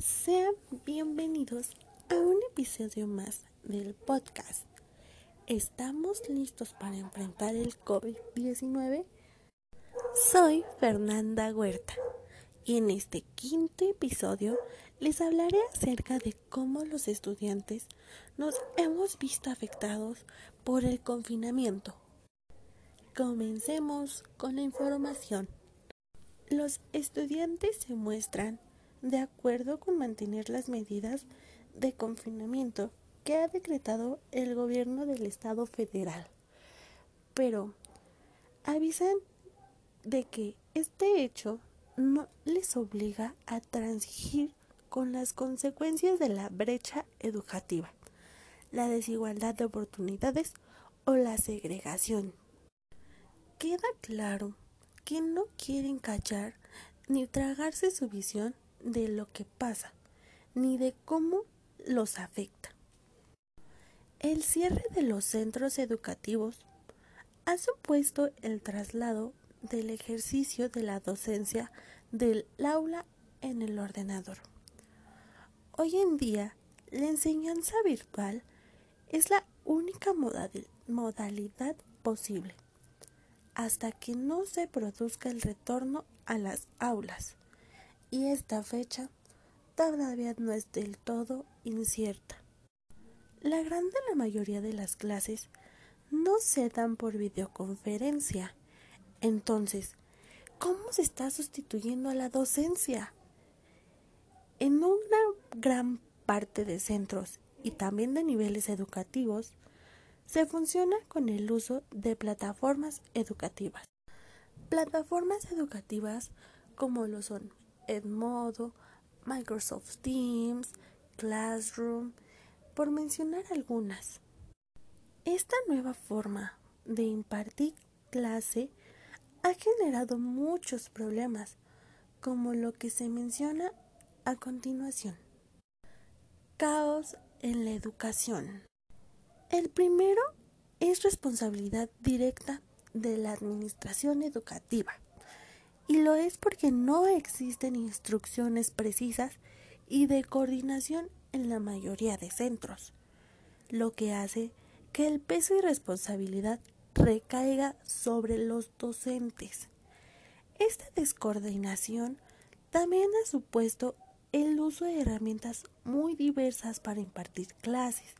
Sean bienvenidos a un episodio más del podcast. ¿Estamos listos para enfrentar el COVID-19? Soy Fernanda Huerta y en este quinto episodio les hablaré acerca de cómo los estudiantes nos hemos visto afectados por el confinamiento. Comencemos con la información. Los estudiantes se muestran de acuerdo con mantener las medidas de confinamiento que ha decretado el gobierno del Estado federal. Pero avisan de que este hecho no les obliga a transigir con las consecuencias de la brecha educativa, la desigualdad de oportunidades o la segregación. Queda claro que no quieren callar ni tragarse su visión de lo que pasa, ni de cómo los afecta. El cierre de los centros educativos ha supuesto el traslado del ejercicio de la docencia del aula en el ordenador. Hoy en día, la enseñanza virtual es la única modalidad posible hasta que no se produzca el retorno a las aulas y esta fecha todavía no es del todo incierta. La gran la mayoría de las clases no se dan por videoconferencia. Entonces, ¿cómo se está sustituyendo a la docencia? En una gran parte de centros y también de niveles educativos, se funciona con el uso de plataformas educativas. Plataformas educativas como lo son Edmodo, Microsoft Teams, Classroom, por mencionar algunas. Esta nueva forma de impartir clase ha generado muchos problemas, como lo que se menciona a continuación. Caos en la educación. El primero es responsabilidad directa de la administración educativa y lo es porque no existen instrucciones precisas y de coordinación en la mayoría de centros, lo que hace que el peso y responsabilidad recaiga sobre los docentes. Esta descoordinación también ha supuesto el uso de herramientas muy diversas para impartir clases,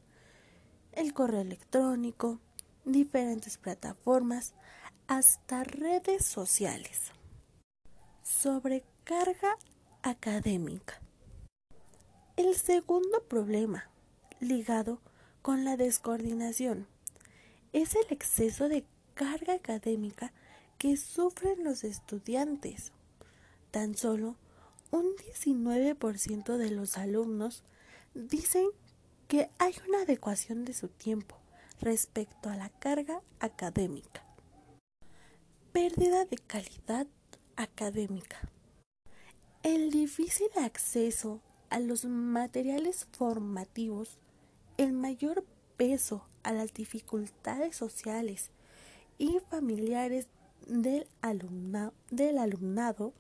el correo electrónico, diferentes plataformas, hasta redes sociales sobrecarga académica. El segundo problema, ligado con la descoordinación, es el exceso de carga académica que sufren los estudiantes. Tan solo un 19% de los alumnos dicen que hay una adecuación de su tiempo respecto a la carga académica. Pérdida de calidad académica. El difícil acceso a los materiales formativos, el mayor peso a las dificultades sociales y familiares del, del alumnado,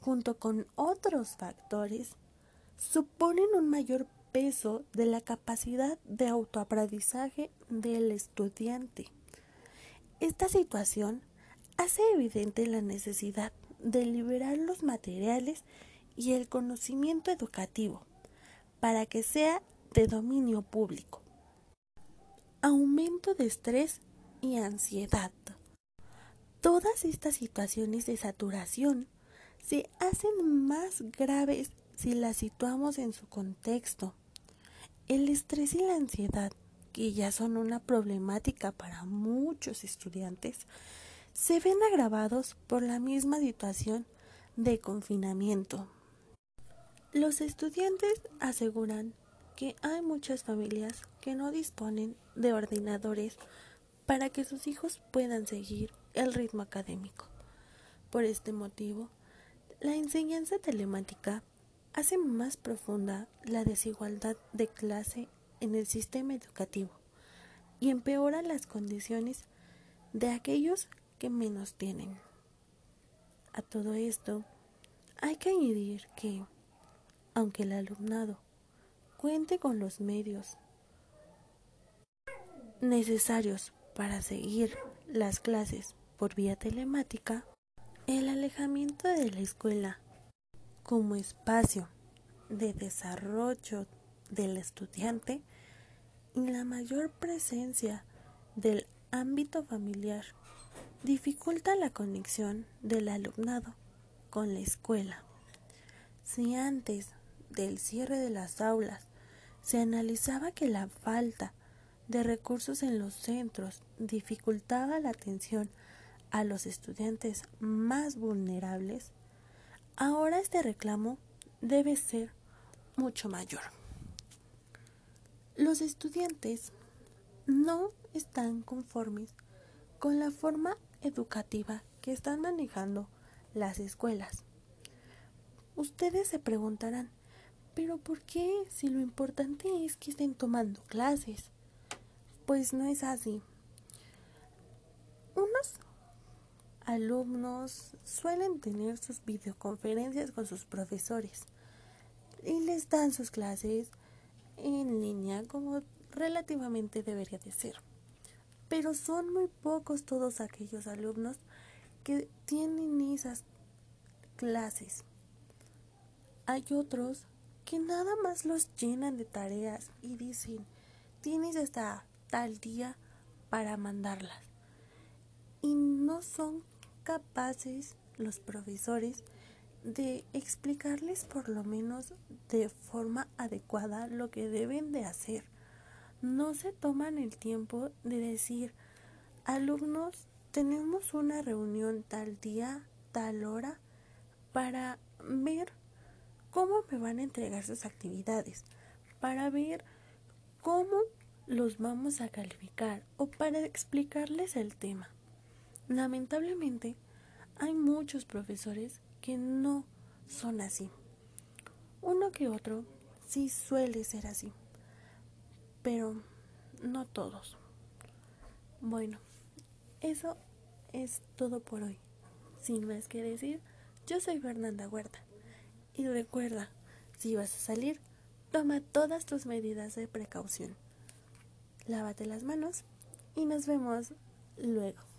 junto con otros factores, suponen un mayor peso de la capacidad de autoaprendizaje del estudiante. Esta situación hace evidente la necesidad de liberar los materiales y el conocimiento educativo para que sea de dominio público. Aumento de estrés y ansiedad. Todas estas situaciones de saturación se hacen más graves si las situamos en su contexto. El estrés y la ansiedad, que ya son una problemática para muchos estudiantes, se ven agravados por la misma situación de confinamiento. Los estudiantes aseguran que hay muchas familias que no disponen de ordenadores para que sus hijos puedan seguir el ritmo académico. Por este motivo, la enseñanza telemática hace más profunda la desigualdad de clase en el sistema educativo y empeora las condiciones de aquellos menos tienen. A todo esto, hay que añadir que aunque el alumnado cuente con los medios necesarios para seguir las clases por vía telemática, el alejamiento de la escuela como espacio de desarrollo del estudiante y la mayor presencia del ámbito familiar dificulta la conexión del alumnado con la escuela. Si antes del cierre de las aulas se analizaba que la falta de recursos en los centros dificultaba la atención a los estudiantes más vulnerables, ahora este reclamo debe ser mucho mayor. Los estudiantes no están conformes con la forma educativa que están manejando las escuelas. Ustedes se preguntarán, pero ¿por qué si lo importante es que estén tomando clases? Pues no es así. Unos alumnos suelen tener sus videoconferencias con sus profesores y les dan sus clases en línea como relativamente debería de ser. Pero son muy pocos todos aquellos alumnos que tienen esas clases. Hay otros que nada más los llenan de tareas y dicen, tienes hasta tal día para mandarlas. Y no son capaces los profesores de explicarles por lo menos de forma adecuada lo que deben de hacer. No se toman el tiempo de decir, alumnos, tenemos una reunión tal día, tal hora, para ver cómo me van a entregar sus actividades, para ver cómo los vamos a calificar o para explicarles el tema. Lamentablemente, hay muchos profesores que no son así. Uno que otro sí suele ser así, pero no todos. Bueno, eso es todo por hoy. Sin más que decir, yo soy Fernanda Huerta. Y recuerda, si vas a salir, toma todas tus medidas de precaución. Lávate las manos y nos vemos luego.